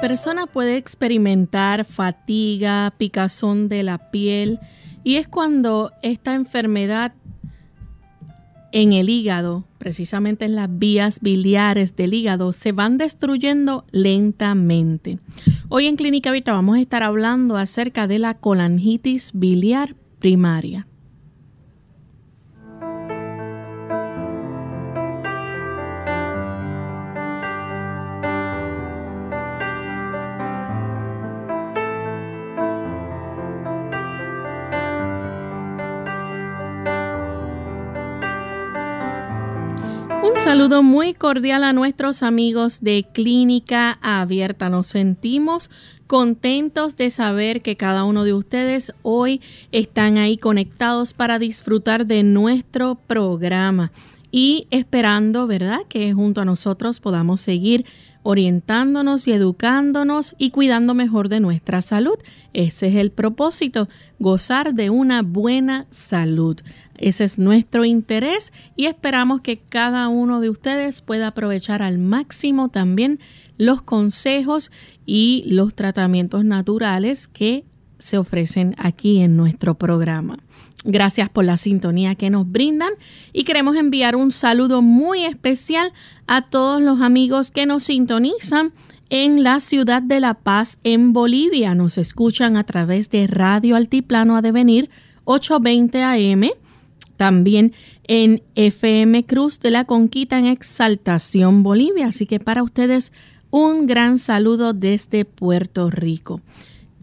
Persona puede experimentar fatiga, picazón de la piel y es cuando esta enfermedad en el hígado, precisamente en las vías biliares del hígado, se van destruyendo lentamente. Hoy en Clínica Vita vamos a estar hablando acerca de la colangitis biliar primaria. Saludo muy cordial a nuestros amigos de Clínica Abierta. Nos sentimos contentos de saber que cada uno de ustedes hoy están ahí conectados para disfrutar de nuestro programa y esperando, ¿verdad?, que junto a nosotros podamos seguir orientándonos y educándonos y cuidando mejor de nuestra salud. Ese es el propósito, gozar de una buena salud. Ese es nuestro interés y esperamos que cada uno de ustedes pueda aprovechar al máximo también los consejos y los tratamientos naturales que se ofrecen aquí en nuestro programa. Gracias por la sintonía que nos brindan y queremos enviar un saludo muy especial a todos los amigos que nos sintonizan en la ciudad de La Paz, en Bolivia. Nos escuchan a través de Radio Altiplano a devenir 820 AM, también en FM Cruz de la Conquita en Exaltación, Bolivia. Así que para ustedes un gran saludo desde Puerto Rico.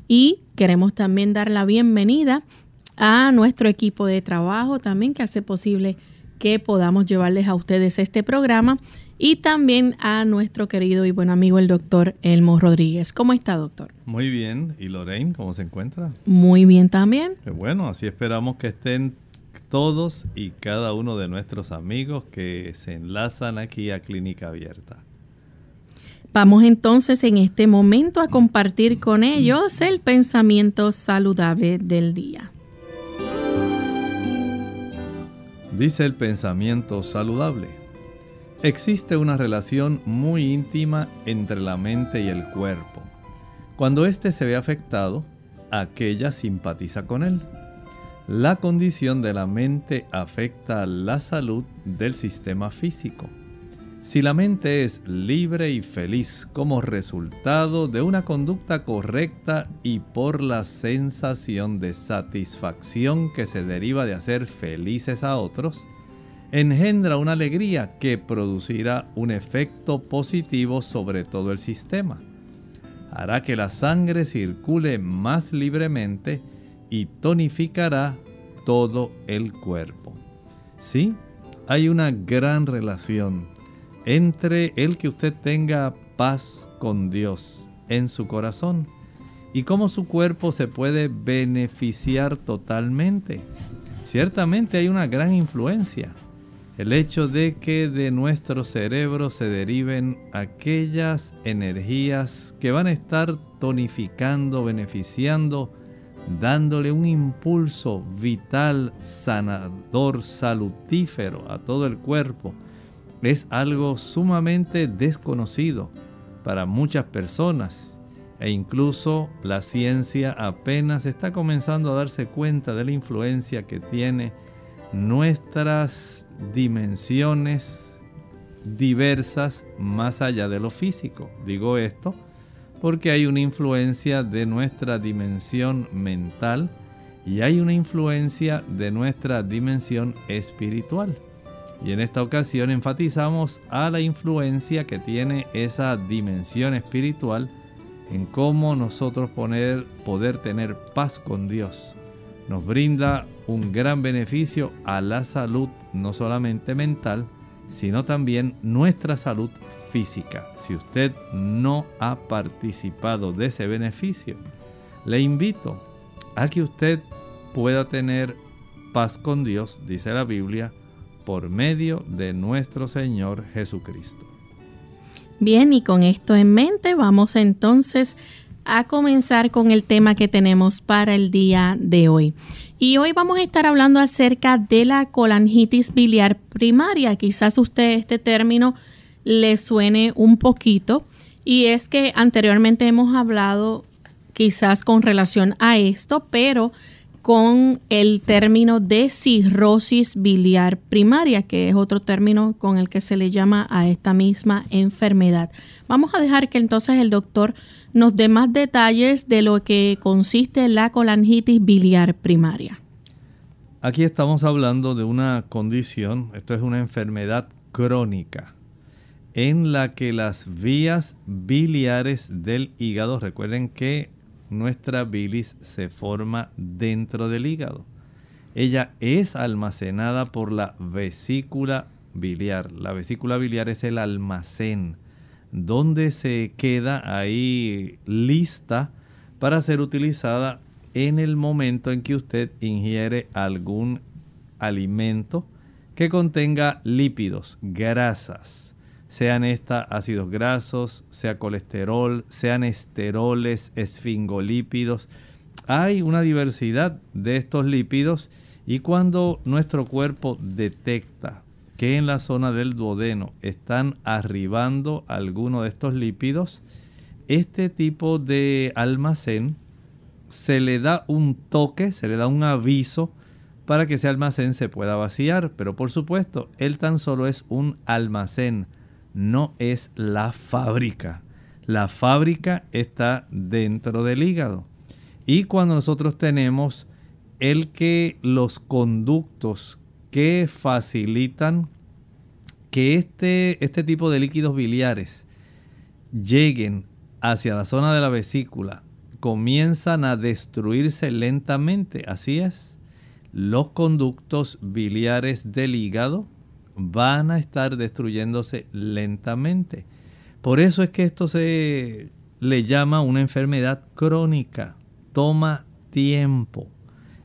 Y queremos también dar la bienvenida a nuestro equipo de trabajo también que hace posible que podamos llevarles a ustedes este programa y también a nuestro querido y buen amigo el doctor Elmo Rodríguez. ¿Cómo está, doctor? Muy bien. ¿Y Lorraine, cómo se encuentra? Muy bien también. bueno, así esperamos que estén todos y cada uno de nuestros amigos que se enlazan aquí a Clínica Abierta. Vamos entonces en este momento a compartir con ellos el pensamiento saludable del día. Dice el pensamiento saludable. Existe una relación muy íntima entre la mente y el cuerpo. Cuando éste se ve afectado, aquella simpatiza con él. La condición de la mente afecta la salud del sistema físico. Si la mente es libre y feliz como resultado de una conducta correcta y por la sensación de satisfacción que se deriva de hacer felices a otros, engendra una alegría que producirá un efecto positivo sobre todo el sistema. Hará que la sangre circule más libremente y tonificará todo el cuerpo. Sí, hay una gran relación entre el que usted tenga paz con Dios en su corazón y cómo su cuerpo se puede beneficiar totalmente. Ciertamente hay una gran influencia. El hecho de que de nuestro cerebro se deriven aquellas energías que van a estar tonificando, beneficiando, dándole un impulso vital, sanador, salutífero a todo el cuerpo es algo sumamente desconocido para muchas personas e incluso la ciencia apenas está comenzando a darse cuenta de la influencia que tiene nuestras dimensiones diversas más allá de lo físico. Digo esto porque hay una influencia de nuestra dimensión mental y hay una influencia de nuestra dimensión espiritual. Y en esta ocasión enfatizamos a la influencia que tiene esa dimensión espiritual en cómo nosotros poner, poder tener paz con Dios. Nos brinda un gran beneficio a la salud, no solamente mental, sino también nuestra salud física. Si usted no ha participado de ese beneficio, le invito a que usted pueda tener paz con Dios, dice la Biblia, por medio de nuestro Señor Jesucristo. Bien, y con esto en mente vamos entonces a comenzar con el tema que tenemos para el día de hoy. Y hoy vamos a estar hablando acerca de la colangitis biliar primaria. Quizás usted este término le suene un poquito y es que anteriormente hemos hablado quizás con relación a esto, pero con el término de cirrosis biliar primaria, que es otro término con el que se le llama a esta misma enfermedad. Vamos a dejar que entonces el doctor nos dé más detalles de lo que consiste la colangitis biliar primaria. Aquí estamos hablando de una condición, esto es una enfermedad crónica, en la que las vías biliares del hígado, recuerden que nuestra bilis se forma dentro del hígado. Ella es almacenada por la vesícula biliar. La vesícula biliar es el almacén donde se queda ahí lista para ser utilizada en el momento en que usted ingiere algún alimento que contenga lípidos, grasas sean estas ácidos grasos, sea colesterol, sean esteroles, esfingolípidos. Hay una diversidad de estos lípidos y cuando nuestro cuerpo detecta que en la zona del duodeno están arribando algunos de estos lípidos, este tipo de almacén se le da un toque, se le da un aviso para que ese almacén se pueda vaciar. Pero por supuesto, él tan solo es un almacén no es la fábrica. La fábrica está dentro del hígado. Y cuando nosotros tenemos el que los conductos que facilitan que este, este tipo de líquidos biliares lleguen hacia la zona de la vesícula, comienzan a destruirse lentamente. Así es. Los conductos biliares del hígado van a estar destruyéndose lentamente. Por eso es que esto se le llama una enfermedad crónica. Toma tiempo.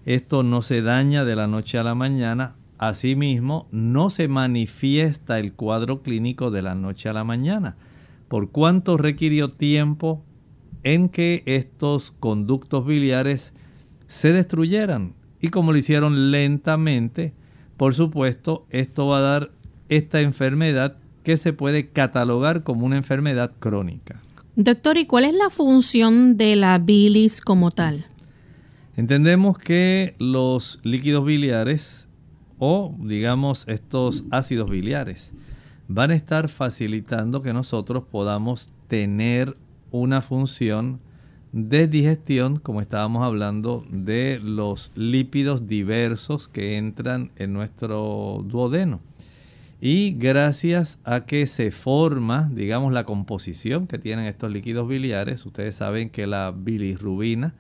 Esto no se daña de la noche a la mañana. Asimismo, no se manifiesta el cuadro clínico de la noche a la mañana. ¿Por cuánto requirió tiempo en que estos conductos biliares se destruyeran? Y como lo hicieron lentamente, por supuesto, esto va a dar esta enfermedad que se puede catalogar como una enfermedad crónica. Doctor, ¿y cuál es la función de la bilis como tal? Entendemos que los líquidos biliares o digamos estos ácidos biliares van a estar facilitando que nosotros podamos tener una función de digestión, como estábamos hablando, de los lípidos diversos que entran en nuestro duodeno. Y gracias a que se forma, digamos, la composición que tienen estos líquidos biliares, ustedes saben que la bilirrubina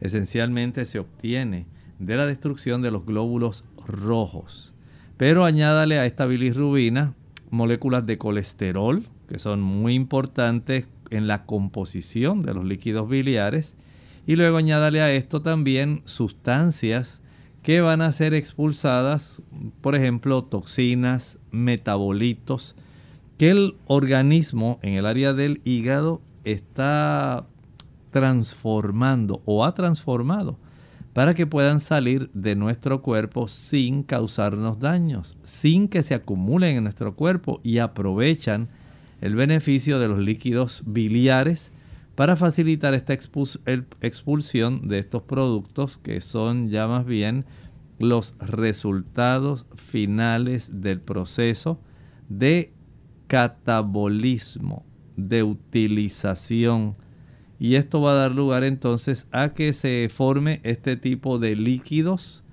esencialmente se obtiene de la destrucción de los glóbulos rojos. Pero añádale a esta bilirrubina moléculas de colesterol, que son muy importantes en la composición de los líquidos biliares y luego añádale a esto también sustancias que van a ser expulsadas, por ejemplo, toxinas, metabolitos, que el organismo en el área del hígado está transformando o ha transformado para que puedan salir de nuestro cuerpo sin causarnos daños, sin que se acumulen en nuestro cuerpo y aprovechan el beneficio de los líquidos biliares para facilitar esta expulsión de estos productos que son ya más bien los resultados finales del proceso de catabolismo, de utilización. Y esto va a dar lugar entonces a que se forme este tipo de líquidos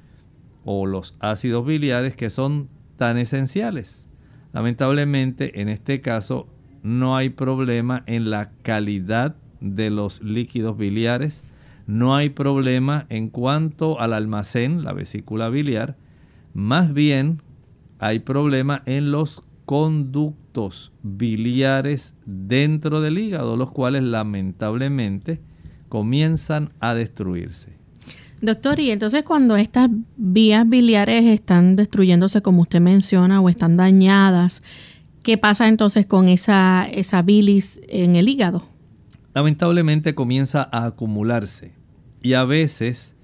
o los ácidos biliares que son tan esenciales. Lamentablemente en este caso no hay problema en la calidad de los líquidos biliares, no hay problema en cuanto al almacén, la vesícula biliar, más bien hay problema en los conductos biliares dentro del hígado, los cuales lamentablemente comienzan a destruirse. Doctor, y entonces cuando estas vías biliares están destruyéndose, como usted menciona, o están dañadas, ¿qué pasa entonces con esa, esa bilis en el hígado? Lamentablemente comienza a acumularse y a veces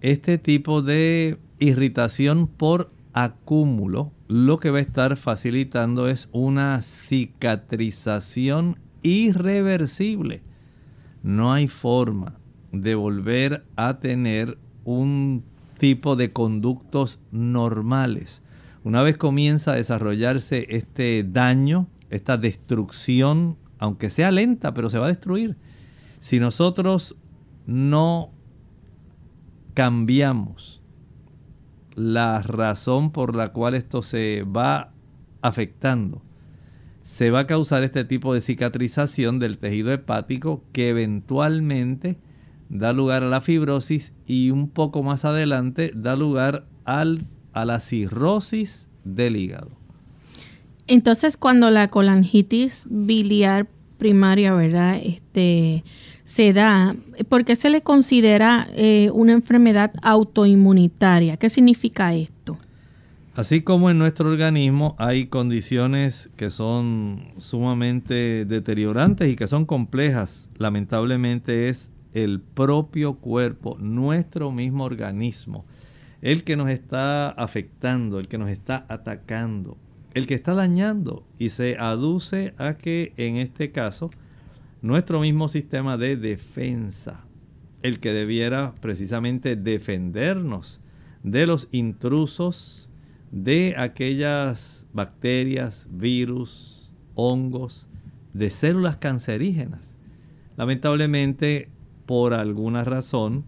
este tipo de irritación por acúmulo lo que va a estar facilitando es una cicatrización irreversible. No hay forma de volver a tener un tipo de conductos normales. Una vez comienza a desarrollarse este daño, esta destrucción, aunque sea lenta, pero se va a destruir. Si nosotros no cambiamos la razón por la cual esto se va afectando, se va a causar este tipo de cicatrización del tejido hepático que eventualmente da lugar a la fibrosis y un poco más adelante da lugar al, a la cirrosis del hígado. Entonces, cuando la colangitis biliar primaria, ¿verdad? Este, se da, ¿por qué se le considera eh, una enfermedad autoinmunitaria? ¿Qué significa esto? Así como en nuestro organismo hay condiciones que son sumamente deteriorantes y que son complejas, lamentablemente es el propio cuerpo, nuestro mismo organismo, el que nos está afectando, el que nos está atacando, el que está dañando y se aduce a que en este caso nuestro mismo sistema de defensa, el que debiera precisamente defendernos de los intrusos, de aquellas bacterias, virus, hongos, de células cancerígenas. Lamentablemente por alguna razón,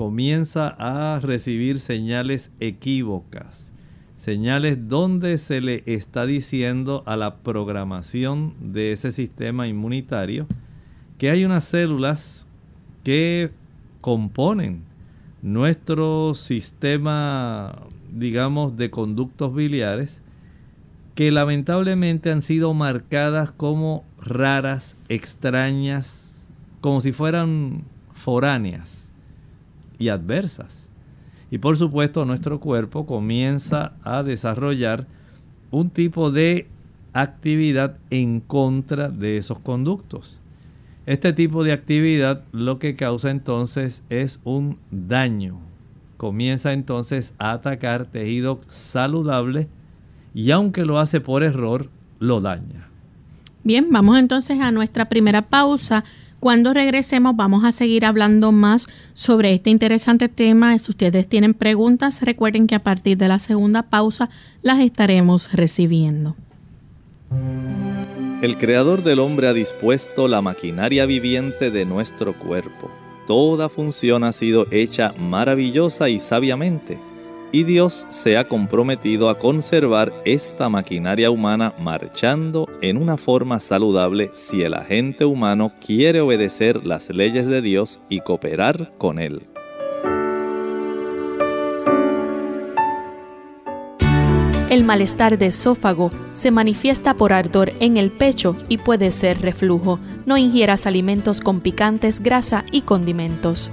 comienza a recibir señales equívocas, señales donde se le está diciendo a la programación de ese sistema inmunitario que hay unas células que componen nuestro sistema, digamos, de conductos biliares, que lamentablemente han sido marcadas como raras, extrañas, como si fueran foráneas y adversas. Y por supuesto nuestro cuerpo comienza a desarrollar un tipo de actividad en contra de esos conductos. Este tipo de actividad lo que causa entonces es un daño. Comienza entonces a atacar tejido saludable y aunque lo hace por error, lo daña. Bien, vamos entonces a nuestra primera pausa. Cuando regresemos vamos a seguir hablando más sobre este interesante tema. Si ustedes tienen preguntas, recuerden que a partir de la segunda pausa las estaremos recibiendo. El creador del hombre ha dispuesto la maquinaria viviente de nuestro cuerpo. Toda función ha sido hecha maravillosa y sabiamente y Dios se ha comprometido a conservar esta maquinaria humana marchando en una forma saludable si el agente humano quiere obedecer las leyes de Dios y cooperar con Él. El malestar de esófago se manifiesta por ardor en el pecho y puede ser reflujo. No ingieras alimentos con picantes, grasa y condimentos.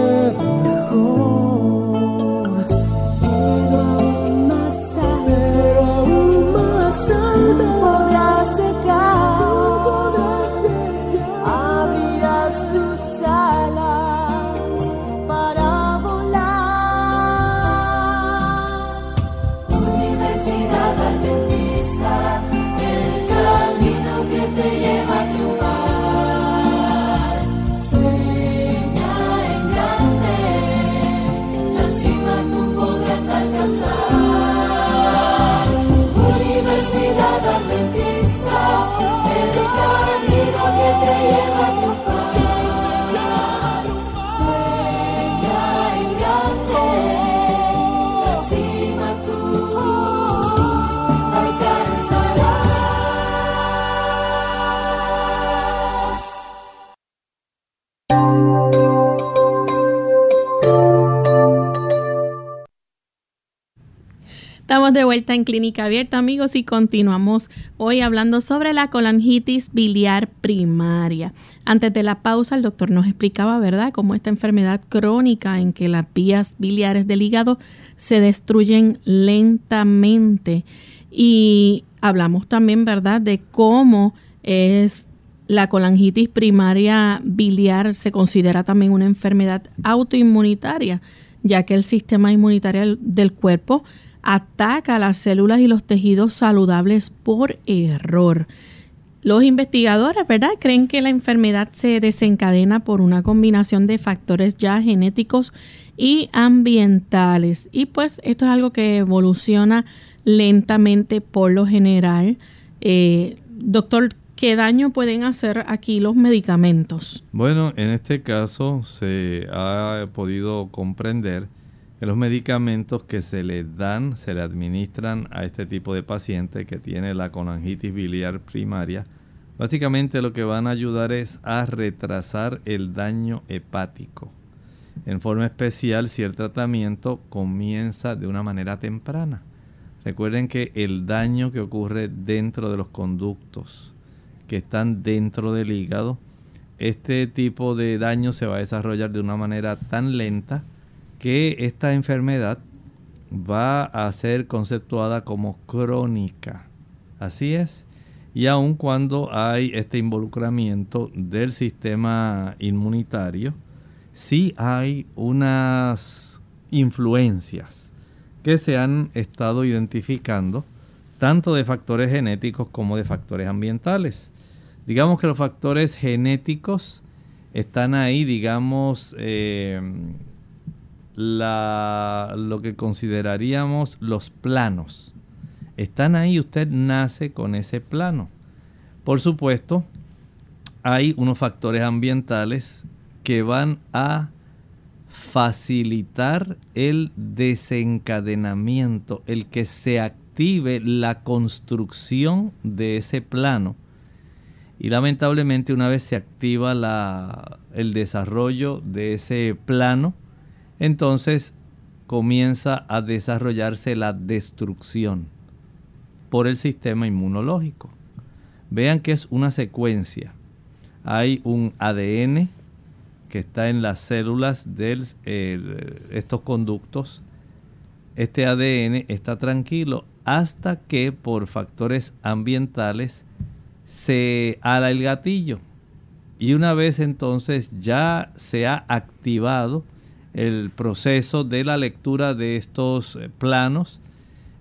en Clínica Abierta, amigos, y continuamos hoy hablando sobre la colangitis biliar primaria. Antes de la pausa, el doctor nos explicaba, ¿verdad?, cómo esta enfermedad crónica en que las vías biliares del hígado se destruyen lentamente. Y hablamos también, ¿verdad?, de cómo es la colangitis primaria biliar se considera también una enfermedad autoinmunitaria, ya que el sistema inmunitario del cuerpo ataca las células y los tejidos saludables por error. Los investigadores, ¿verdad?, creen que la enfermedad se desencadena por una combinación de factores ya genéticos y ambientales. Y pues esto es algo que evoluciona lentamente por lo general. Eh, doctor, ¿qué daño pueden hacer aquí los medicamentos? Bueno, en este caso se ha podido comprender los medicamentos que se le dan, se le administran a este tipo de paciente que tiene la colangitis biliar primaria, básicamente lo que van a ayudar es a retrasar el daño hepático. En forma especial, si el tratamiento comienza de una manera temprana. Recuerden que el daño que ocurre dentro de los conductos que están dentro del hígado, este tipo de daño se va a desarrollar de una manera tan lenta que esta enfermedad va a ser conceptuada como crónica. Así es. Y aun cuando hay este involucramiento del sistema inmunitario, sí hay unas influencias que se han estado identificando tanto de factores genéticos como de factores ambientales. Digamos que los factores genéticos están ahí, digamos, eh, la, lo que consideraríamos los planos. Están ahí, usted nace con ese plano. Por supuesto, hay unos factores ambientales que van a facilitar el desencadenamiento, el que se active la construcción de ese plano. Y lamentablemente una vez se activa la, el desarrollo de ese plano, entonces comienza a desarrollarse la destrucción por el sistema inmunológico. Vean que es una secuencia. Hay un ADN que está en las células de estos conductos. Este ADN está tranquilo hasta que por factores ambientales se ala el gatillo. Y una vez entonces ya se ha activado el proceso de la lectura de estos eh, planos,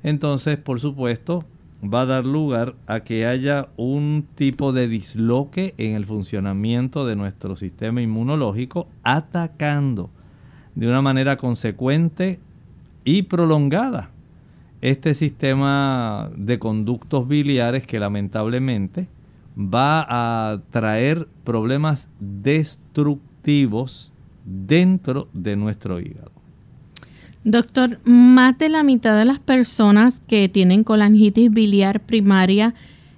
entonces por supuesto va a dar lugar a que haya un tipo de disloque en el funcionamiento de nuestro sistema inmunológico, atacando de una manera consecuente y prolongada este sistema de conductos biliares que lamentablemente va a traer problemas destructivos dentro de nuestro hígado. Doctor, más de la mitad de las personas que tienen colangitis biliar primaria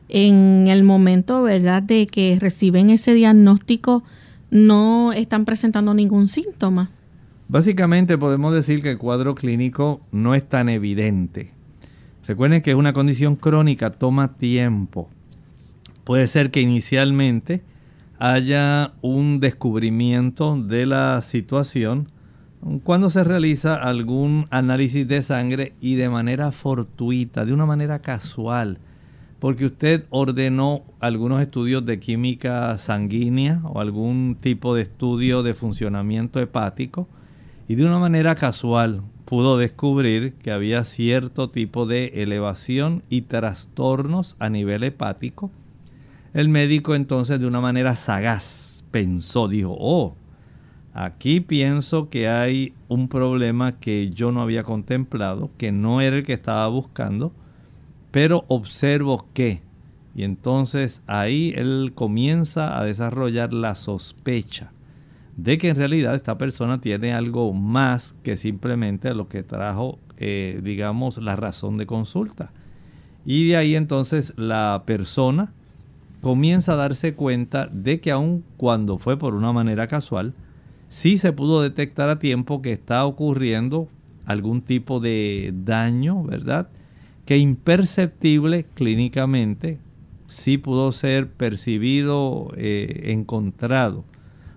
en el momento, ¿verdad?, de que reciben ese diagnóstico no están presentando ningún síntoma. Básicamente podemos decir que el cuadro clínico no es tan evidente. Recuerden que es una condición crónica, toma tiempo. Puede ser que inicialmente haya un descubrimiento de la situación cuando se realiza algún análisis de sangre y de manera fortuita, de una manera casual, porque usted ordenó algunos estudios de química sanguínea o algún tipo de estudio de funcionamiento hepático y de una manera casual pudo descubrir que había cierto tipo de elevación y trastornos a nivel hepático el médico entonces de una manera sagaz pensó, dijo, oh, Aquí pienso que hay un problema que yo no había contemplado, que no era el que estaba buscando, pero observo que. Y entonces ahí él comienza a desarrollar la sospecha de que en realidad esta persona tiene algo más que simplemente lo que trajo, eh, digamos, la razón de consulta. Y de ahí entonces la persona comienza a darse cuenta de que aun cuando fue por una manera casual, sí se pudo detectar a tiempo que está ocurriendo algún tipo de daño, ¿verdad? Que imperceptible clínicamente sí pudo ser percibido, eh, encontrado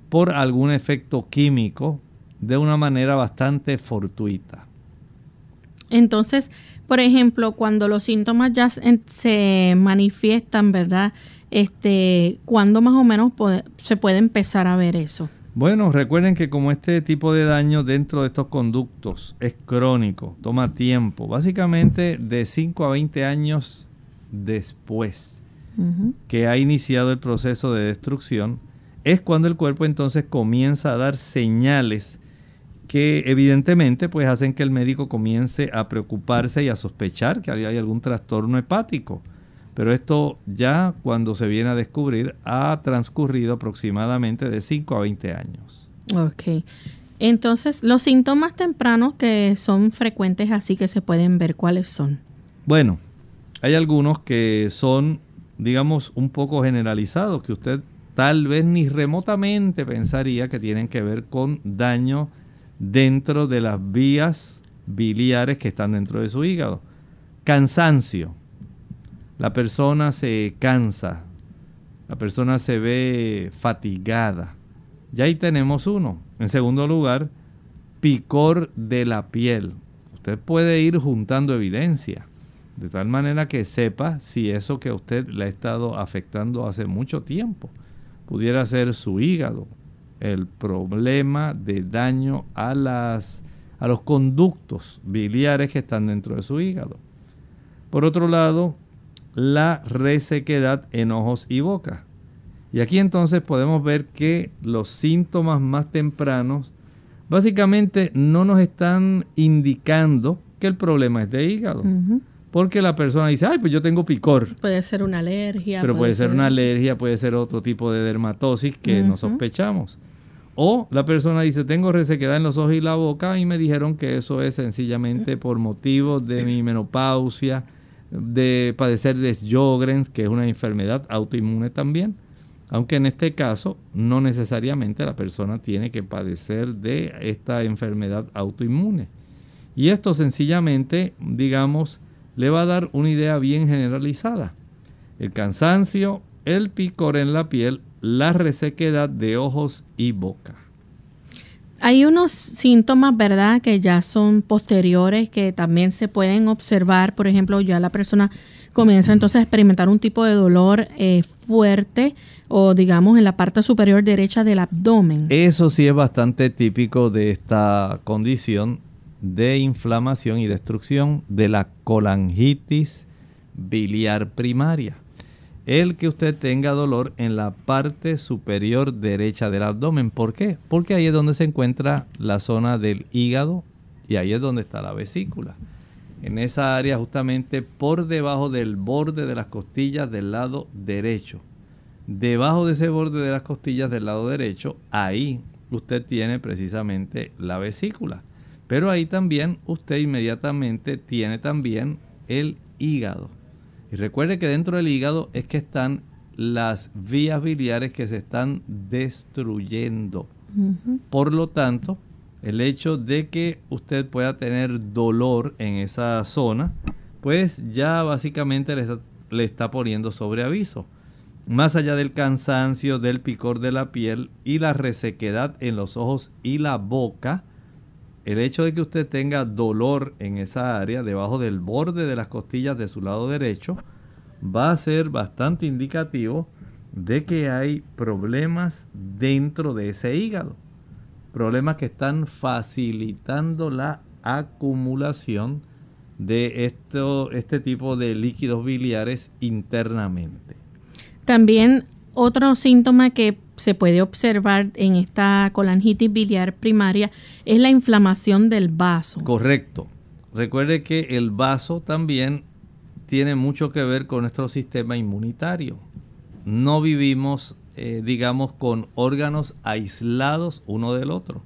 por algún efecto químico de una manera bastante fortuita. Entonces, por ejemplo, cuando los síntomas ya se manifiestan, ¿verdad? Este, ¿cuándo más o menos se puede empezar a ver eso? Bueno, recuerden que como este tipo de daño dentro de estos conductos es crónico, toma tiempo, básicamente de 5 a 20 años después que ha iniciado el proceso de destrucción, es cuando el cuerpo entonces comienza a dar señales que evidentemente pues hacen que el médico comience a preocuparse y a sospechar que hay algún trastorno hepático. Pero esto ya cuando se viene a descubrir ha transcurrido aproximadamente de 5 a 20 años. Ok. Entonces, los síntomas tempranos que son frecuentes así que se pueden ver, ¿cuáles son? Bueno, hay algunos que son, digamos, un poco generalizados, que usted tal vez ni remotamente pensaría que tienen que ver con daño dentro de las vías biliares que están dentro de su hígado. Cansancio, la persona se cansa, la persona se ve fatigada. Ya ahí tenemos uno. En segundo lugar, picor de la piel. Usted puede ir juntando evidencia, de tal manera que sepa si eso que a usted le ha estado afectando hace mucho tiempo pudiera ser su hígado, el problema de daño a, las, a los conductos biliares que están dentro de su hígado. Por otro lado, la resequedad en ojos y boca. Y aquí entonces podemos ver que los síntomas más tempranos básicamente no nos están indicando que el problema es de hígado. Porque la persona dice, ay, pues yo tengo picor. Puede ser una alergia. Pero puede, ser, una alergia, puede ser otro tipo de dermatosis que no sospechamos. O la persona dice, tengo resequedad en los ojos y la boca y me dijeron que eso es sencillamente por motivos de mi menopausia, de padecer de Sjogren's, que es una enfermedad autoinmune también. Aunque en este caso no necesariamente la persona tiene que padecer de esta enfermedad autoinmune. Y esto sencillamente, digamos, le va a dar una idea bien generalizada. El cansancio, el picor en la piel, la resequedad de ojos y boca. Hay unos síntomas, ¿verdad?, que ya son posteriores, que también se pueden observar. Por ejemplo, ya la persona comienza entonces a experimentar un tipo de dolor eh, fuerte o digamos en la parte superior derecha del abdomen. Eso sí es bastante típico de esta condición de inflamación y destrucción de la colangitis biliar primaria el que usted tenga dolor en la parte superior derecha del abdomen. ¿Por qué? Porque ahí es donde se encuentra la zona del hígado y ahí es donde está la vesícula. En esa área justamente por debajo del borde de las costillas del lado derecho. Debajo de ese borde de las costillas del lado derecho, ahí usted tiene precisamente la vesícula. Pero ahí también usted inmediatamente tiene también el hígado. Y recuerde que dentro del hígado es que están las vías biliares que se están destruyendo. Por lo tanto, el hecho de que usted pueda tener dolor en esa zona, pues ya básicamente le está, poniendo sobre aviso. Más allá del cansancio, del picor de la piel y la resequedad en los ojos y la boca, el hecho de que usted tenga dolor en esa área, debajo del borde de las costillas de su lado derecho, va a ser bastante indicativo de que hay problemas dentro de ese hígado. Problemas que están facilitando la acumulación de esto, este tipo de líquidos biliares internamente. También otro síntoma que se puede observar en esta colangitis biliar primaria es la inflamación del vaso. Correcto. Recuerde que el vaso también tiene mucho que ver con nuestro sistema inmunitario. No vivimos, eh, digamos, con órganos aislados uno del otro.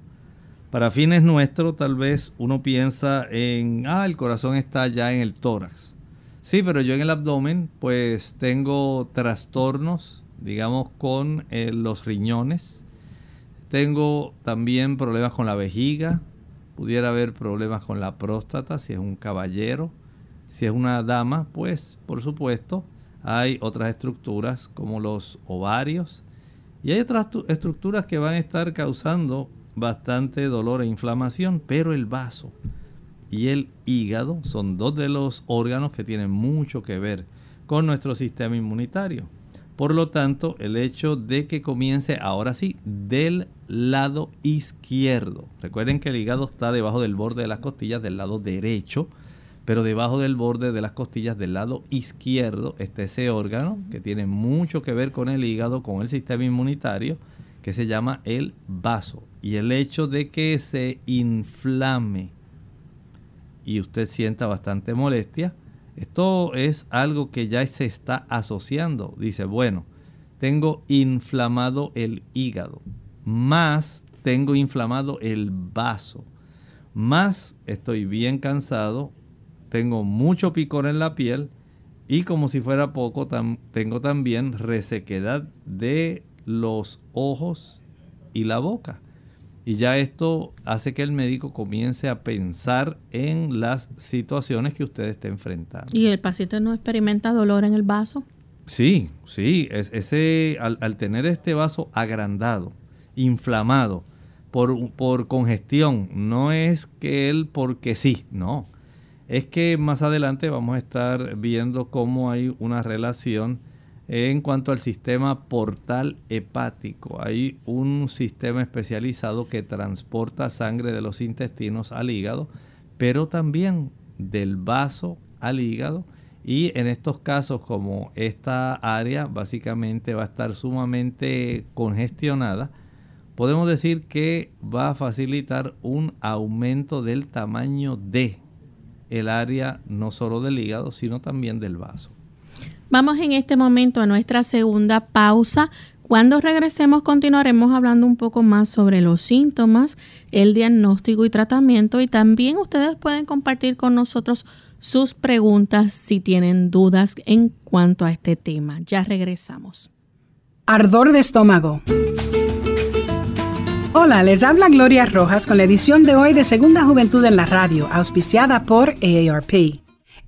Para fines nuestros, tal vez uno piensa en, ah, el corazón está ya en el tórax. Sí, pero yo en el abdomen, pues tengo trastornos, digamos, con eh, los riñones. Tengo también problemas con la vejiga. Pudiera haber problemas con la próstata si es un caballero. Si es una dama, pues por supuesto hay otras estructuras como los ovarios. Y hay otras estructuras que van a estar causando bastante dolor e inflamación, pero el vaso y el hígado son dos de los órganos que tienen mucho que ver con nuestro sistema inmunitario. Por lo tanto, el hecho de que comience ahora sí del lado izquierdo. Recuerden que el hígado está debajo del borde de las costillas del lado derecho, pero debajo del borde de las costillas del lado izquierdo está ese órgano que tiene mucho que ver con el hígado, con el sistema inmunitario, que se llama el vaso. Y el hecho de que se inflame y usted sienta bastante molestia, esto es algo que ya se está asociando. Dice, bueno, tengo inflamado el hígado, más tengo inflamado el vaso, más estoy bien cansado, tengo mucho picor en la piel y como si fuera poco, tengo también resequedad de los ojos y la boca. Y ya esto hace que el médico comience a pensar en las situaciones que usted esté enfrentando. ¿Y el paciente no experimenta dolor en el vaso? Sí, sí, es, ese, al, tener este vaso agrandado, inflamado, por, por congestión, no es que él porque sí, no. Es que más adelante vamos a estar viendo cómo hay una relación en cuanto al sistema portal hepático, hay un sistema especializado que transporta sangre de los intestinos al hígado, pero también del vaso al hígado. Y en estos casos, como esta área básicamente va a estar sumamente congestionada, podemos decir que va a facilitar un aumento del tamaño de el área no solo del hígado, sino también del vaso. Vamos en este momento a nuestra segunda pausa. Cuando regresemos continuaremos hablando un poco más sobre los síntomas, el diagnóstico y tratamiento y también ustedes pueden compartir con nosotros sus preguntas si tienen dudas en cuanto a este tema. Ya regresamos. Ardor de estómago. Hola, les habla Gloria Rojas con la edición de hoy de Segunda Juventud en la Radio, auspiciada por AARP.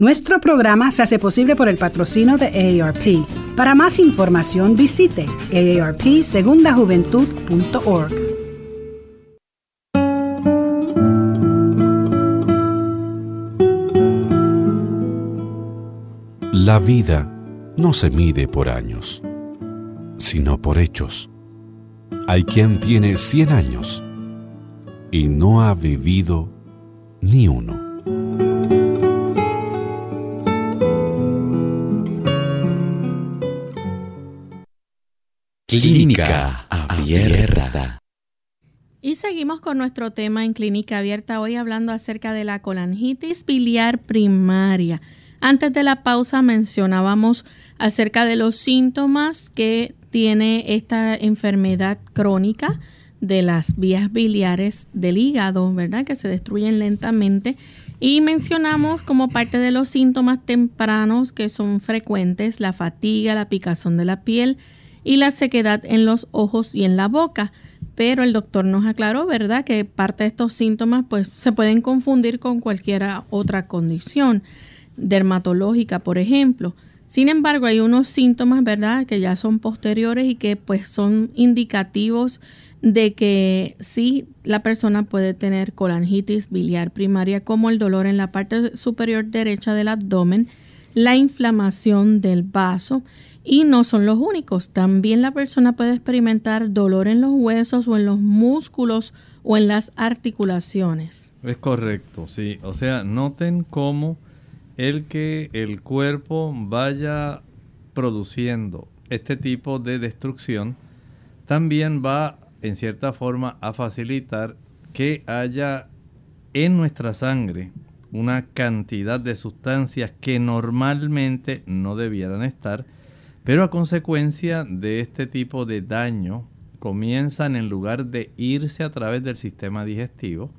Nuestro programa se hace posible por el patrocino de AARP. Para más información visite aarpsegundajuventud.org. La vida no se mide por años, sino por hechos. Hay quien tiene 100 años y no ha vivido ni uno. Clínica Abierta. Y seguimos con nuestro tema en clínica abierta, hoy hablando acerca de la colangitis biliar primaria. Antes de la pausa mencionábamos acerca de los síntomas que tiene esta enfermedad crónica de las vías biliares del hígado, ¿verdad? Que se destruyen lentamente. Y mencionamos como parte de los síntomas tempranos que son frecuentes la fatiga, la picazón de la piel y la sequedad en los ojos y en la boca pero el doctor nos aclaró, ¿verdad?, que parte de estos síntomas pues se pueden confundir con cualquier otra condición dermatológica, por ejemplo. Sin embargo, hay unos síntomas, ¿verdad?, que ya son posteriores y que pues son indicativos de que sí la persona puede tener colangitis biliar primaria, como el dolor en la parte superior derecha del abdomen, la inflamación del vaso y no son los únicos. También la persona puede experimentar dolor en los huesos o en los músculos o en las articulaciones. Es correcto, sí. O sea, noten cómo el que el cuerpo vaya produciendo este tipo de destrucción también va en cierta forma a facilitar que haya en nuestra sangre una cantidad de sustancias que normalmente no debieran estar pero a consecuencia de este tipo de daño, comienzan en lugar de irse a través del sistema digestivo,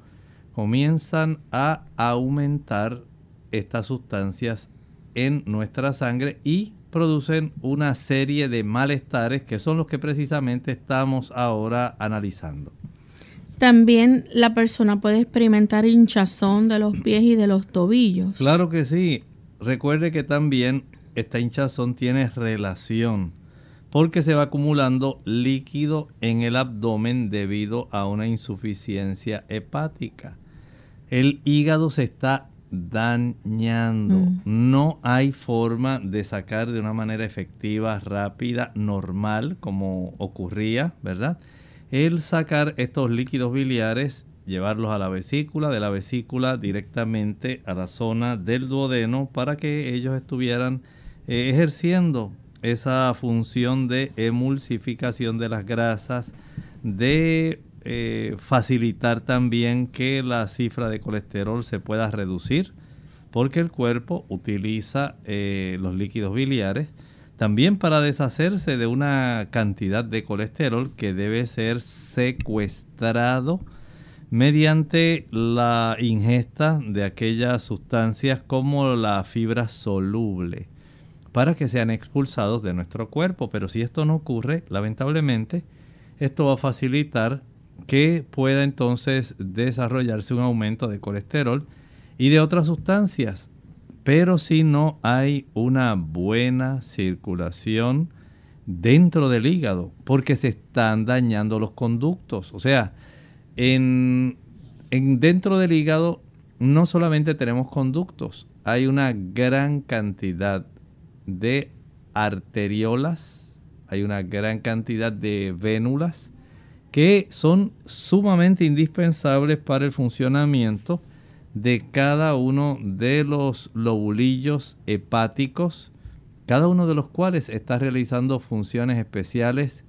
comienzan a aumentar estas sustancias en nuestra sangre y producen una serie de malestares que son los que precisamente estamos ahora analizando. También la persona puede experimentar hinchazón de los pies y de los tobillos. Claro que sí. Recuerde que también esta hinchazón tiene relación porque se va acumulando líquido en el abdomen debido a una insuficiencia hepática. El hígado se está dañando. Mm. No hay forma de sacar de una manera efectiva, rápida, normal, como ocurría, ¿verdad? El sacar estos líquidos biliares, llevarlos a la vesícula, de la vesícula directamente a la zona del duodeno para que ellos estuvieran eh, ejerciendo esa función de emulsificación de las grasas, de eh, facilitar también que la cifra de colesterol se pueda reducir, porque el cuerpo utiliza eh, los líquidos biliares también para deshacerse de una cantidad de colesterol que debe ser secuestrado mediante la ingesta de aquellas sustancias como la fibra soluble para que sean expulsados de nuestro cuerpo. Pero si esto no ocurre, lamentablemente, esto va a facilitar que pueda entonces desarrollarse un aumento de colesterol y de otras sustancias. Pero si no hay una buena circulación dentro del hígado, porque se están dañando los conductos. O sea, en, en dentro del hígado no solamente tenemos conductos, hay una gran cantidad de arteriolas, hay una gran cantidad de vénulas que son sumamente indispensables para el funcionamiento de cada uno de los lobulillos hepáticos, cada uno de los cuales está realizando funciones especiales,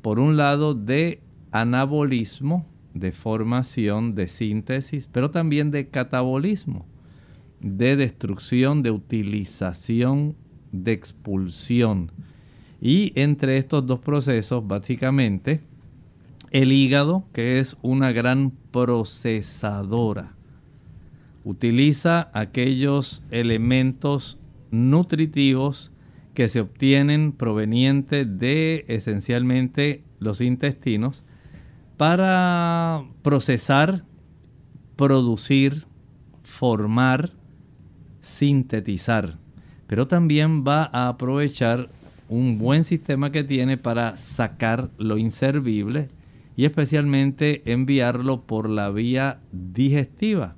por un lado de anabolismo, de formación, de síntesis, pero también de catabolismo, de destrucción, de utilización de expulsión. Y entre estos dos procesos, básicamente, el hígado, que es una gran procesadora, utiliza aquellos elementos nutritivos que se obtienen provenientes de esencialmente los intestinos para procesar, producir, formar, sintetizar pero también va a aprovechar un buen sistema que tiene para sacar lo inservible y especialmente enviarlo por la vía digestiva.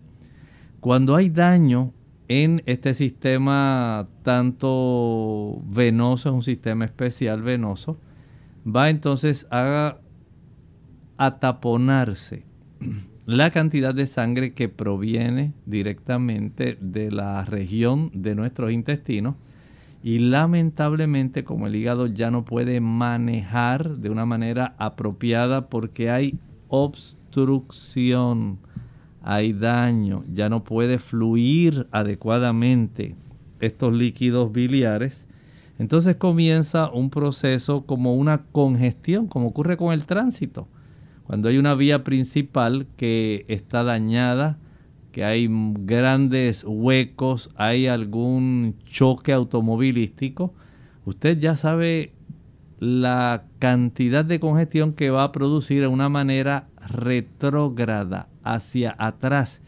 Cuando hay daño en este sistema tanto venoso, es un sistema especial venoso, va entonces a, a taponarse la cantidad de sangre que proviene directamente de la región de nuestros intestinos y lamentablemente como el hígado ya no puede manejar de una manera apropiada porque hay obstrucción, hay daño, ya no puede fluir adecuadamente estos líquidos biliares, entonces comienza un proceso como una congestión, como ocurre con el tránsito. Cuando hay una vía principal que está dañada, que hay grandes huecos, hay algún choque automovilístico, usted ya sabe la cantidad de congestión que va a producir de una manera retrógrada hacia atrás.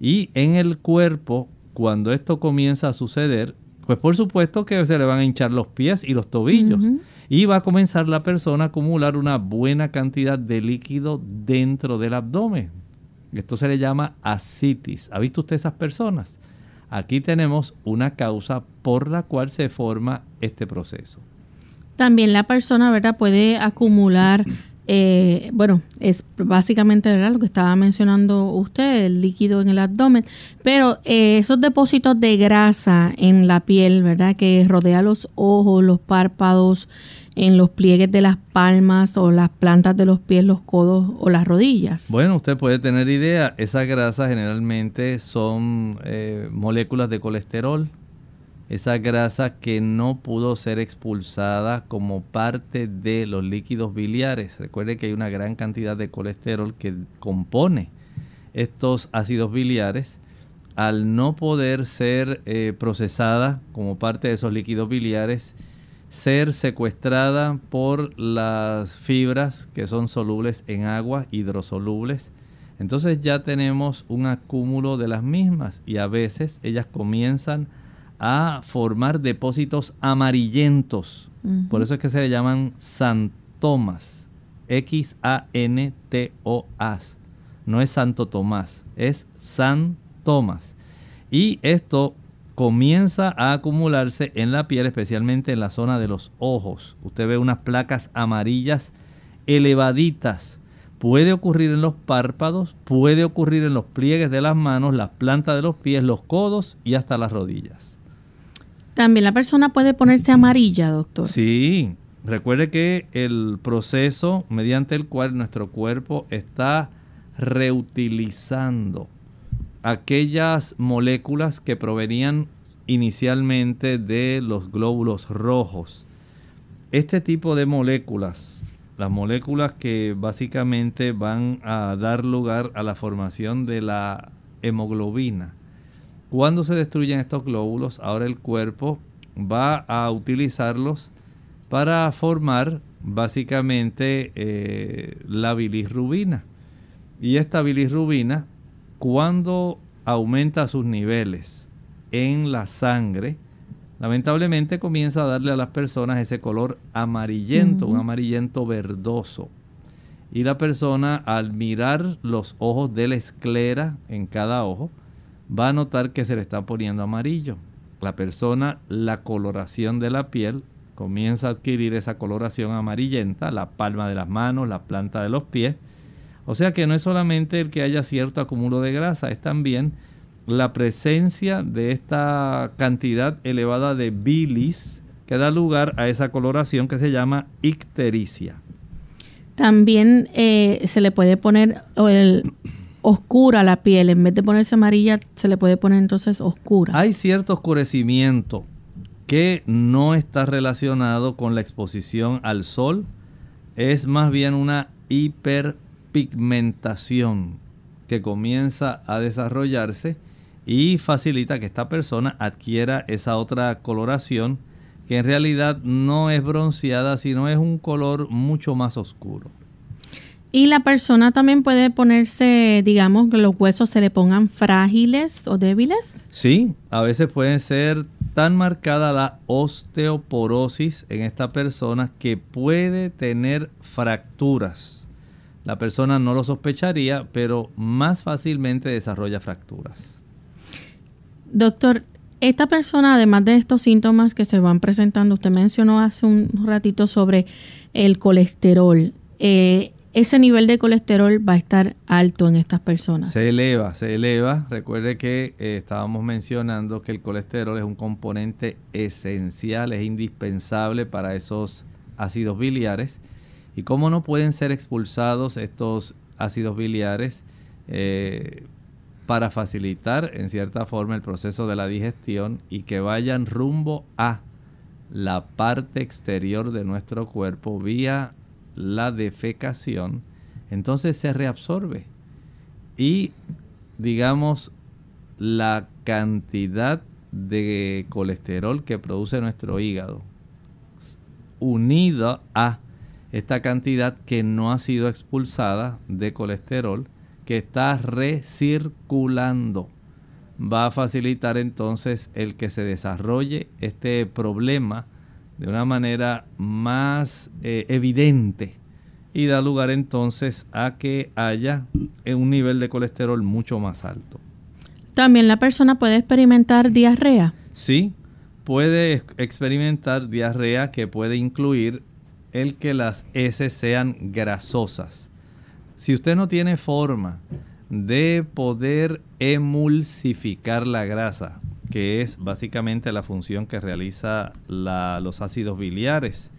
Y en el cuerpo, cuando esto comienza a suceder, pues por supuesto que se le van a hinchar los pies y los tobillos. Y va a comenzar la persona a acumular una buena cantidad de líquido dentro del abdomen. Esto se le llama ascitis. ¿Ha visto usted esas personas? Aquí tenemos una causa por la cual se forma este proceso. También la persona, ¿verdad? Puede acumular eh, bueno, es básicamente lo que estaba mencionando usted, el líquido en el abdomen, pero eh, esos depósitos de grasa en la piel, ¿verdad? Que rodea los ojos, los párpados, en los pliegues de las palmas o las plantas de los pies, los codos o las rodillas. Bueno, usted puede tener idea, esas grasas generalmente son eh, moléculas de colesterol esa grasa que no pudo ser expulsada como parte de los líquidos biliares. Recuerde que hay una gran cantidad de colesterol que compone estos ácidos biliares. Al no poder ser eh, procesada como parte de esos líquidos biliares, ser secuestrada por las fibras que son solubles en agua, hidrosolubles, entonces ya tenemos un acúmulo de las mismas y a veces ellas comienzan a formar depósitos amarillentos. Por eso es que se le llaman santomas. X-A-N-T-O-A-S. No es Santo Tomás, es San Tomás. Y esto comienza a acumularse en la piel, especialmente en la zona de los ojos. Usted ve unas placas amarillas elevaditas. Puede ocurrir en los párpados, puede ocurrir en los pliegues de las manos, las plantas de los pies, los codos y hasta las rodillas. También la persona puede ponerse amarilla, doctor. Sí, recuerde que el proceso mediante el cual nuestro cuerpo está reutilizando aquellas moléculas que provenían inicialmente de los glóbulos rojos. Este tipo de moléculas, las moléculas que básicamente van a dar lugar a la formación de la hemoglobina, cuando se destruyen estos glóbulos, ahora el cuerpo va a utilizarlos para formar básicamente eh, la bilirrubina. Y esta bilirrubina, cuando aumenta sus niveles en la sangre, lamentablemente comienza a darle a las personas ese color amarillento, un amarillento verdoso. Y la persona al mirar los ojos de la esclera en cada ojo, va a notar que se le está poniendo amarillo. La persona, la coloración de la piel comienza a adquirir esa coloración amarillenta, la palma de las manos, la planta de los pies. O sea que no es solamente el que haya cierto acúmulo de grasa, es también la presencia de esta cantidad elevada de bilis que da lugar a esa coloración que se llama ictericia. También eh, se le puede poner el, oscura la piel, en vez de ponerse amarilla, se le puede poner entonces oscura. Hay cierto oscurecimiento que no está relacionado con la exposición al sol, es más bien una hiperpigmentación que comienza a desarrollarse y facilita que esta persona adquiera esa otra coloración que en realidad no es bronceada, sino es un color mucho más oscuro. Y la persona también puede ponerse, digamos, que los huesos se le pongan frágiles o débiles. Sí, a veces puede ser tan marcada la osteoporosis en esta persona que puede tener fracturas. La persona no lo sospecharía, pero más fácilmente desarrolla fracturas. Doctor, esta persona, además de estos síntomas que se van presentando, usted mencionó hace un ratito sobre el colesterol. Eh, ese nivel de colesterol va a estar alto en estas personas. Se eleva, se eleva. Recuerde que eh, estábamos mencionando que el colesterol es un componente esencial, es indispensable para esos ácidos biliares. Y cómo no pueden ser expulsados estos ácidos biliares eh, para facilitar en cierta forma el proceso de la digestión y que vayan rumbo a la parte exterior de nuestro cuerpo vía la defecación, entonces se reabsorbe. Y digamos, la cantidad de colesterol que produce nuestro hígado, unida a esta cantidad que no ha sido expulsada de colesterol, que está recirculando, va a facilitar entonces el que se desarrolle este problema de una manera más eh, evidente y da lugar entonces a que haya un nivel de colesterol mucho más alto. También la persona puede experimentar diarrea. Sí, puede experimentar diarrea que puede incluir el que las heces sean grasosas. Si usted no tiene forma de poder emulsificar la grasa, que es básicamente la función que realiza los ácidos biliares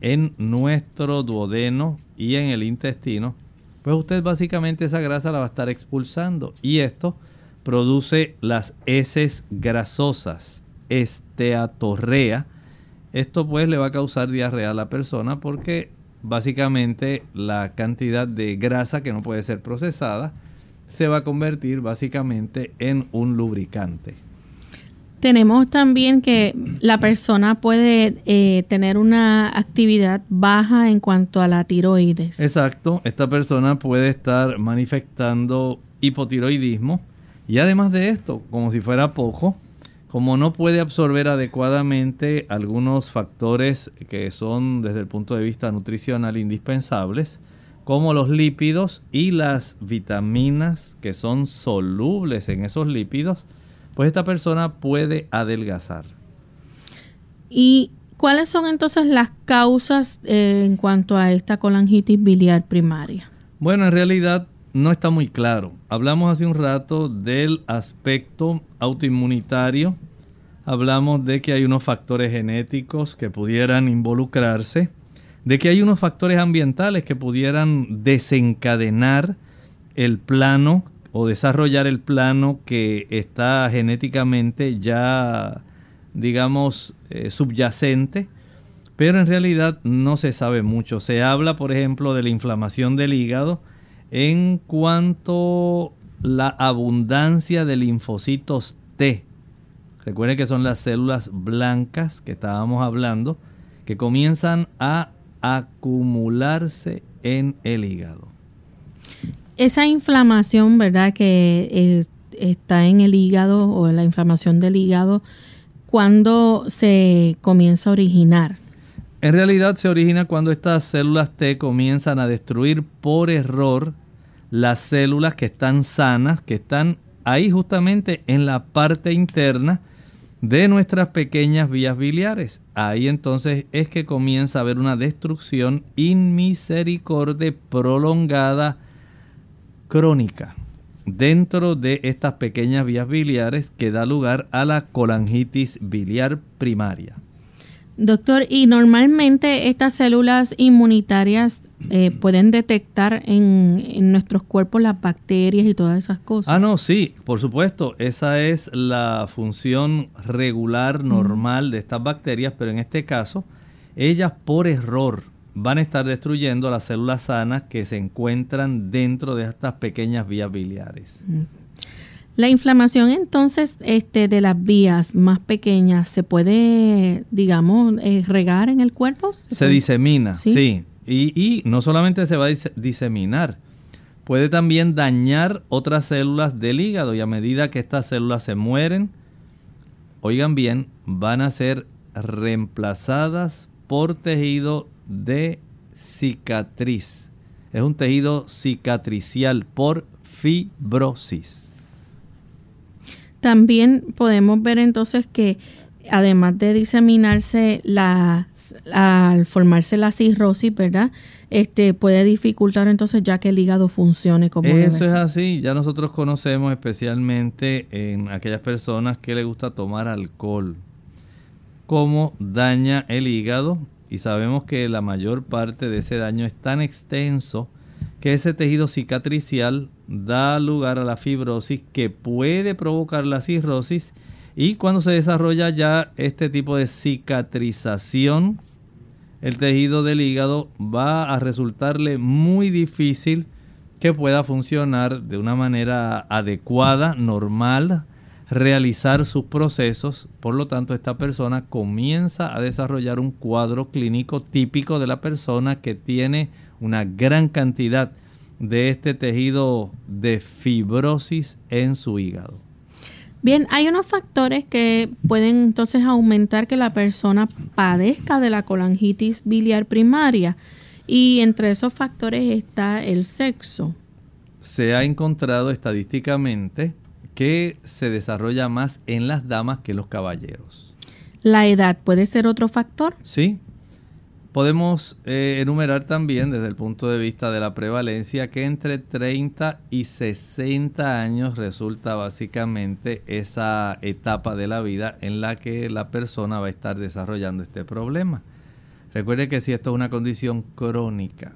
en nuestro duodeno y en el intestino, pues usted básicamente esa grasa la va a estar expulsando y esto produce las heces grasosas, esteatorrea. Esto pues le va a causar diarrea a la persona porque básicamente la cantidad de grasa que no puede ser procesada se va a convertir básicamente en un lubricante. Tenemos también que la persona puede eh, tener una actividad baja en cuanto a la tiroides. Exacto, esta persona puede estar manifestando hipotiroidismo y además de esto, como si fuera poco, como no puede absorber adecuadamente algunos factores que son desde el punto de vista nutricional indispensables, como los lípidos y las vitaminas que son solubles en esos lípidos, pues esta persona puede adelgazar. ¿Y cuáles son entonces las causas eh, en cuanto a esta colangitis biliar primaria? Bueno, en realidad no está muy claro. Hablamos hace un rato del aspecto autoinmunitario. Hablamos de que hay unos factores genéticos que pudieran involucrarse, de que hay unos factores ambientales que pudieran desencadenar el plano o desarrollar el plano que está genéticamente ya, digamos, eh, subyacente, pero en realidad no se sabe mucho. Se habla, por ejemplo, de la inflamación del hígado en cuanto la abundancia de linfocitos T. Recuerden que son las células blancas que estábamos hablando, que comienzan a acumularse en el hígado esa inflamación, ¿verdad? Que eh, está en el hígado o la inflamación del hígado, ¿cuándo se comienza a originar? En realidad se origina cuando estas células T comienzan a destruir por error las células que están sanas, que están ahí justamente en la parte interna de nuestras pequeñas vías biliares. Ahí entonces es que comienza a haber una destrucción inmisericordia prolongada crónica dentro de estas pequeñas vías biliares que da lugar a la colangitis biliar primaria. Doctor, ¿y normalmente estas células inmunitarias eh, pueden detectar en, nuestros cuerpos las bacterias y todas esas cosas? Ah, no, sí, por supuesto. Esa es la función regular, normal de estas bacterias, pero en este caso, ellas por error van a estar destruyendo las células sanas que se encuentran dentro de estas pequeñas vías biliares. La inflamación entonces este, de las vías más pequeñas se puede, digamos, eh, regar en el cuerpo. Se, disemina, sí. Y, y, no solamente se va a diseminar, puede también dañar otras células del hígado y a medida que estas células se mueren, oigan bien, van a ser reemplazadas por tejido de cicatriz. Es un tejido cicatricial por fibrosis. También podemos ver entonces que además de diseminarse la, al formarse la cirrosis, ¿verdad? Este puede dificultar entonces ya que el hígado funcione como Eso es así, ya nosotros conocemos especialmente en aquellas personas que le gusta tomar alcohol, cómo daña el hígado. Y sabemos que la mayor parte de ese daño es tan extenso que ese tejido cicatricial da lugar a la fibrosis que puede provocar la cirrosis y cuando se desarrolla ya este tipo de cicatrización, el tejido del hígado va a resultarle muy difícil que pueda funcionar de una manera adecuada, normal, realizar sus procesos. Por lo tanto, esta persona comienza a desarrollar un cuadro clínico típico de la persona que tiene una gran cantidad este tejido de fibrosis en su hígado. Bien, hay unos factores que pueden entonces aumentar que la persona padezca de la colangitis biliar primaria y entre esos factores está el sexo. Se ha encontrado estadísticamente que se desarrolla más en las damas que los caballeros. ¿La edad puede ser otro factor? Sí. Podemos eh, enumerar también desde el punto de vista de la prevalencia que entre 30 y 60 años resulta básicamente esa etapa de la vida en la que la persona va a estar desarrollando este problema. Recuerde que si esto es una condición crónica,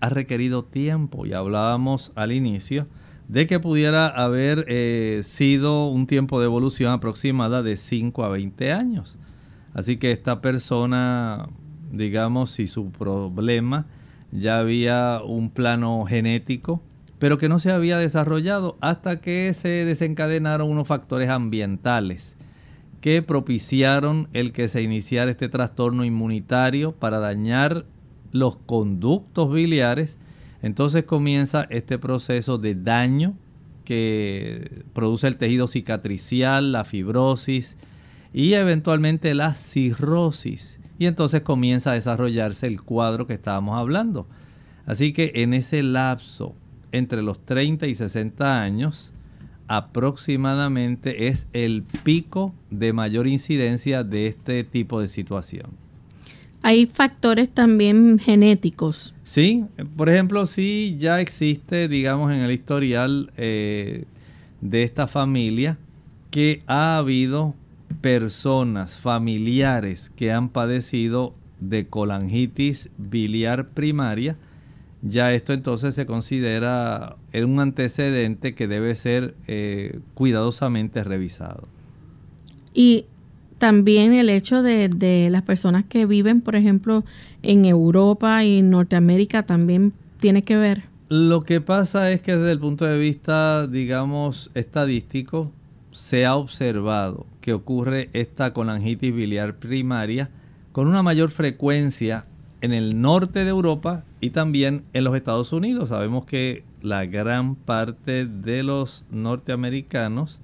ha requerido tiempo y hablábamos al inicio de que pudiera haber eh, sido un tiempo de evolución aproximada de 5 a 20 años. Así que esta persona, digamos, si su problema ya había un plano genético, pero que no se había desarrollado hasta que se desencadenaron unos factores ambientales que propiciaron el que se iniciara este trastorno inmunitario para dañar los conductos biliares entonces comienza este proceso de daño que produce el tejido cicatricial, la fibrosis y eventualmente la cirrosis. Y entonces comienza a desarrollarse el cuadro que estábamos hablando. Así que en ese lapso entre los 30 y 60 años, aproximadamente es el pico de mayor incidencia de este tipo de situación. Hay factores también genéticos. Sí, por ejemplo, si ya existe, digamos, en el historial eh, de esta familia que ha habido personas, familiares que han padecido de colangitis biliar primaria, ya esto entonces se considera un antecedente que debe ser eh, cuidadosamente revisado. Y también el hecho de, las personas que viven, por ejemplo, en Europa y Norteamérica también tiene que ver. Lo que pasa es que desde el punto de vista, digamos, estadístico, se ha observado que ocurre esta colangitis biliar primaria con una mayor frecuencia en el norte de Europa y también en los Estados Unidos. Sabemos que la gran parte de los norteamericanos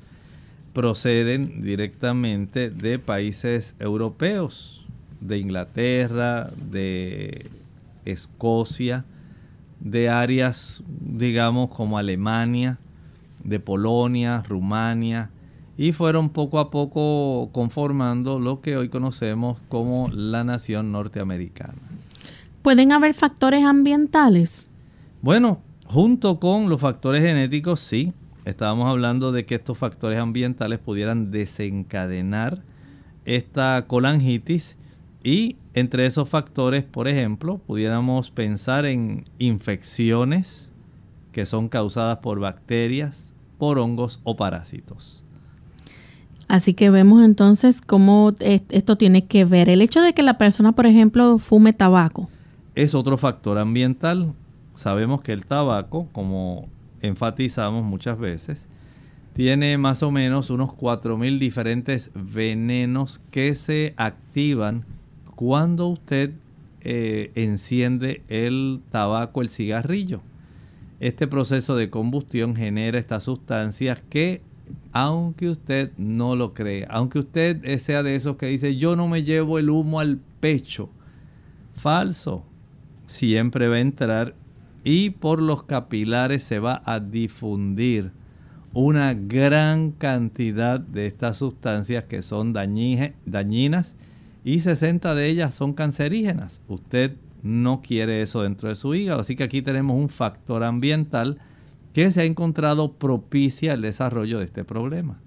proceden directamente de países europeos, de Inglaterra, de Escocia, de áreas, digamos, como Alemania, de Polonia, Rumania, y fueron poco a poco conformando lo que hoy conocemos como la nación norteamericana. ¿Pueden haber factores ambientales? Bueno, junto con los factores genéticos, sí, estábamos hablando de que estos factores ambientales pudieran desencadenar esta colangitis y entre esos factores, por ejemplo, pudiéramos pensar en infecciones que son causadas por bacterias, por hongos o parásitos. Así que vemos entonces cómo esto tiene que ver. El hecho de que la persona, por ejemplo, fume tabaco. Es otro factor ambiental. Sabemos que el tabaco, como enfatizamos muchas veces, tiene más o menos unos 4.000 diferentes venenos que se activan cuando usted eh, enciende el tabaco, el cigarrillo. Este proceso de combustión genera estas sustancias que, aunque usted no lo cree, aunque usted sea de esos que dice yo no me llevo el humo al pecho, falso, siempre va a entrar y por los capilares se va a difundir una gran cantidad de estas sustancias que son dañinas y 60 de ellas son cancerígenas. Usted no quiere eso dentro de su hígado, así que aquí tenemos un factor ambiental que se ha encontrado propicia el desarrollo de este problema.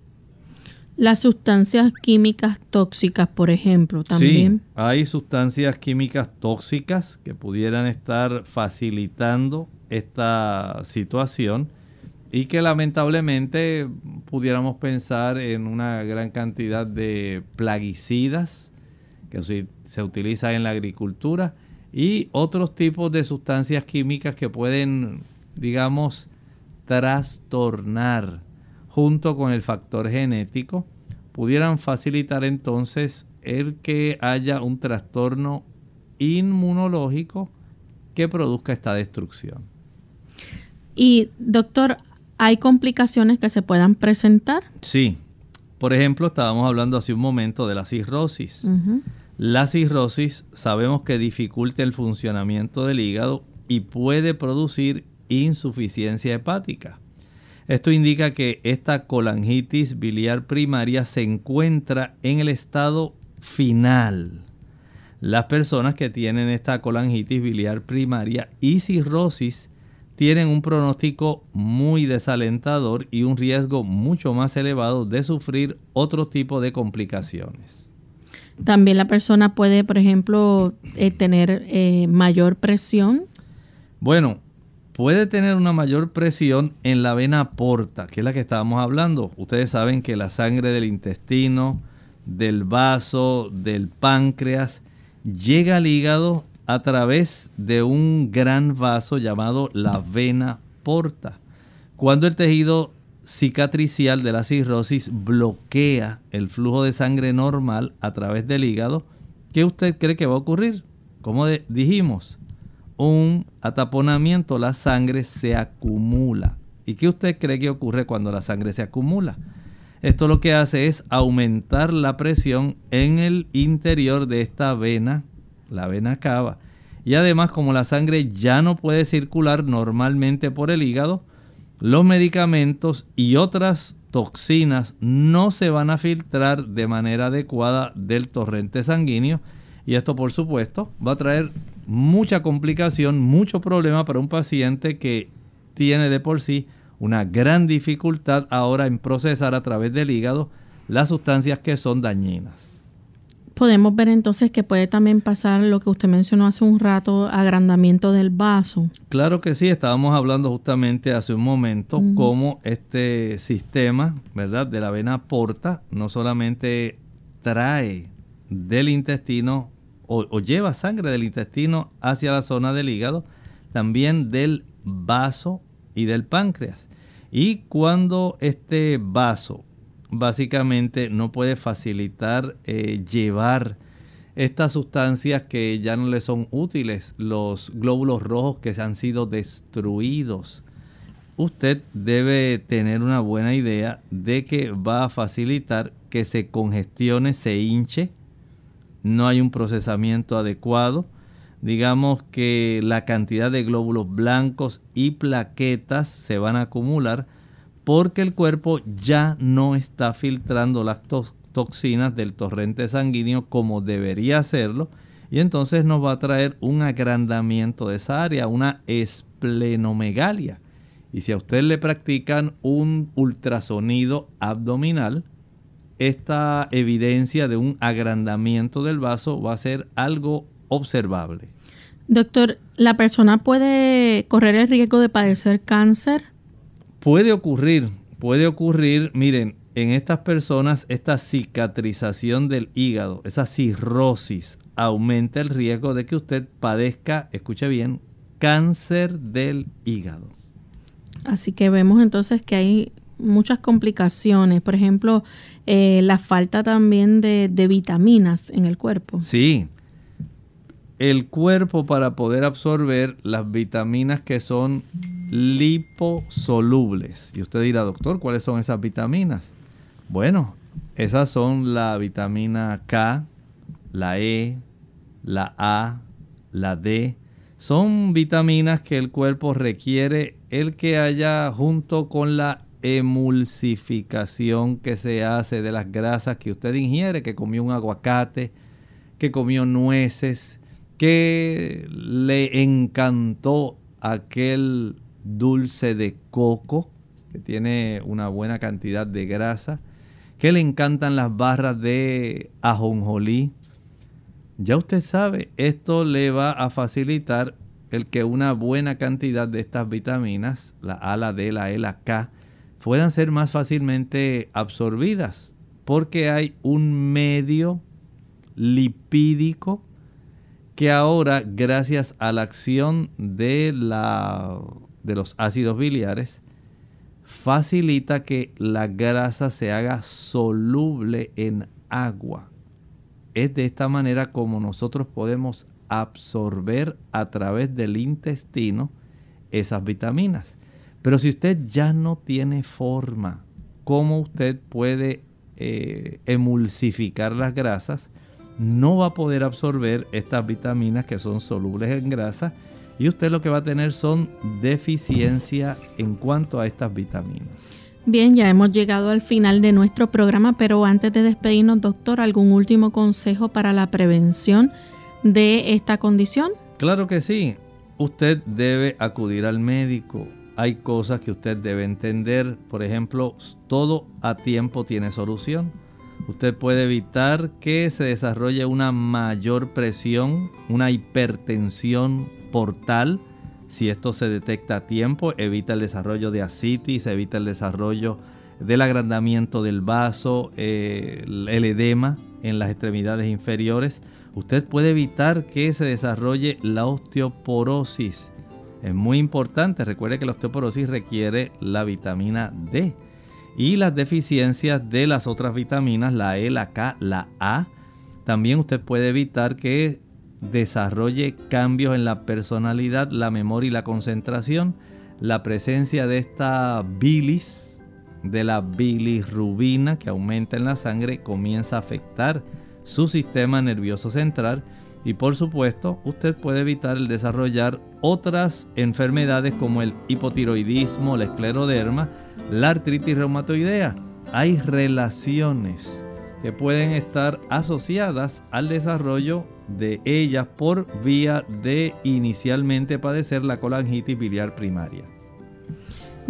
Las sustancias químicas tóxicas, por ejemplo, también. Sí, hay sustancias químicas tóxicas que pudieran estar facilitando esta situación y que lamentablemente pudiéramos pensar en una gran cantidad de plaguicidas que se utilizan en la agricultura y otros tipos de sustancias químicas que pueden, digamos, trastornar junto con el factor genético, pudieran facilitar entonces el que haya un trastorno inmunológico que produzca esta destrucción. Y doctor, ¿hay complicaciones que se puedan presentar? Sí. Por ejemplo, estábamos hablando hace un momento de la cirrosis. La cirrosis sabemos que dificulta el funcionamiento del hígado y puede producir insuficiencia hepática. Esto indica que esta colangitis biliar primaria se encuentra en el estado final. Las personas que tienen esta colangitis biliar primaria y cirrosis tienen un pronóstico muy desalentador y un riesgo mucho más elevado de sufrir otro tipo de complicaciones. También la persona puede, por ejemplo, eh, tener eh, mayor presión. Bueno, puede tener una mayor presión en la vena porta, que es la que estábamos hablando. Ustedes saben que la sangre del intestino, del vaso, del páncreas, llega al hígado a través de un gran vaso llamado la vena porta. Cuando el tejido cicatricial de la cirrosis bloquea el flujo de sangre normal a través del hígado, ¿qué usted cree que va a ocurrir? Como dijimos, un ataponamiento, la sangre se acumula. ¿Y qué usted cree que ocurre cuando la sangre se acumula? Esto lo que hace es aumentar la presión en el interior de esta vena, la vena cava. Y además, como la sangre ya no puede circular normalmente por el hígado, los medicamentos y otras toxinas no se van a filtrar de manera adecuada del torrente sanguíneo y esto por supuesto va a traer mucha complicación, mucho problema para un paciente que tiene de por sí una gran dificultad ahora en procesar a través del hígado las sustancias que son dañinas podemos ver entonces que puede también pasar lo que usted mencionó hace un rato, agrandamiento del vaso. Claro que sí, estábamos hablando justamente hace un momento cómo este sistema, ¿verdad? De la vena porta no solamente trae del intestino o, lleva sangre del intestino hacia la zona del hígado, también del vaso y del páncreas. Y cuando este vaso básicamente no puede facilitar eh, llevar estas sustancias que ya no le son útiles, los glóbulos rojos que se han sido destruidos. Usted debe tener una buena idea de que va a facilitar que se congestione, se hinche, no hay un procesamiento adecuado. Digamos que la cantidad de glóbulos blancos y plaquetas se van a acumular porque el cuerpo ya no está filtrando las toxinas del torrente sanguíneo como debería hacerlo y entonces nos va a traer un agrandamiento de esa área, una esplenomegalia. Y si a usted le practican un ultrasonido abdominal, esta evidencia de un agrandamiento del vaso va a ser algo observable. Doctor, ¿la persona puede correr el riesgo de padecer cáncer? Puede ocurrir, puede ocurrir, miren, en estas personas esta cicatrización del hígado, esa cirrosis, aumenta el riesgo de que usted padezca, escuche bien, cáncer del hígado. Así que vemos entonces que hay muchas complicaciones, por ejemplo, eh, la falta también de, de vitaminas en el cuerpo. Sí, el cuerpo para poder absorber las vitaminas que son liposolubles. Y usted dirá, doctor, ¿cuáles son esas vitaminas? Bueno, esas son la vitamina K, la E, la A, la D. Son vitaminas que el cuerpo requiere el que haya junto con la emulsificación que se hace de las grasas que usted ingiere, que comió un aguacate, que comió nueces, que le encantó aquel dulce de coco, que tiene una buena cantidad de grasa, que le encantan las barras de ajonjolí. Ya usted sabe, esto le va a facilitar el que una buena cantidad de estas vitaminas, la A, la D, la E, la K, puedan ser más fácilmente absorbidas, porque hay un medio lipídico que ahora, gracias a la acción de, la, de los ácidos biliares, facilita que la grasa se haga soluble en agua. Es de esta manera como nosotros podemos absorber a través del intestino esas vitaminas. Pero si usted ya no tiene forma, ¿cómo usted puede eh, emulsificar las grasas? No va a poder absorber estas vitaminas que son solubles en grasa y usted lo que va a tener son deficiencia en cuanto a estas vitaminas. Bien, ya hemos llegado al final de nuestro programa, pero antes de despedirnos, doctor, ¿algún último consejo para la prevención de esta condición? Claro que sí. Usted debe acudir al médico. Hay cosas que usted debe entender. Por ejemplo, todo a tiempo tiene solución. Usted puede evitar que se desarrolle una mayor presión, una hipertensión portal. Si esto se detecta a tiempo, evita el desarrollo de asitis, evita el desarrollo del agrandamiento del vaso, eh, el edema en las extremidades inferiores. Usted puede evitar que se desarrolle la osteoporosis. Es muy importante, recuerde que la osteoporosis requiere la vitamina D y las deficiencias de las otras vitaminas, la E, la K, la A. También usted puede evitar que desarrolle cambios en la personalidad, la memoria y la concentración. La presencia de esta bilis, de la bilirrubina que aumenta en la sangre, comienza a afectar su sistema nervioso central y por supuesto usted puede evitar el desarrollar otras enfermedades como el hipotiroidismo, la escleroderma, la artritis reumatoidea. Hay relaciones que pueden estar asociadas al desarrollo de ellas por vía de inicialmente padecer la colangitis biliar primaria.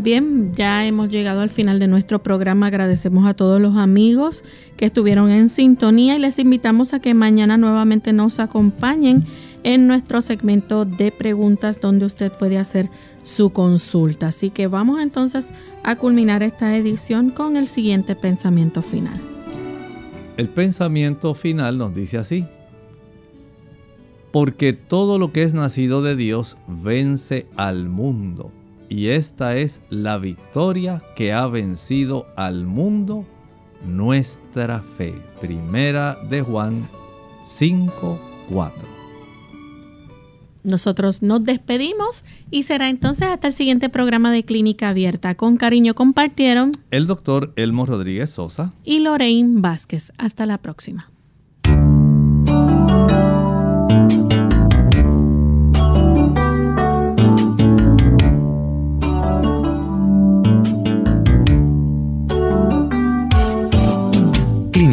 Bien, ya hemos llegado al final de nuestro programa. Agradecemos a todos los amigos que estuvieron en sintonía y les invitamos a que mañana nuevamente nos acompañen en nuestro segmento de preguntas donde usted puede hacer su consulta. Así que vamos entonces a culminar esta edición con el siguiente pensamiento final. El pensamiento final nos dice así. Porque todo lo que es nacido de Dios vence al mundo y esta es la victoria que ha vencido al mundo, nuestra fe. Primera de Juan 5:4. Nosotros nos despedimos y será entonces hasta el siguiente programa de Clínica Abierta. Con cariño compartieron el doctor Elmo Rodríguez Sosa y Lorraine Vázquez. Hasta la próxima.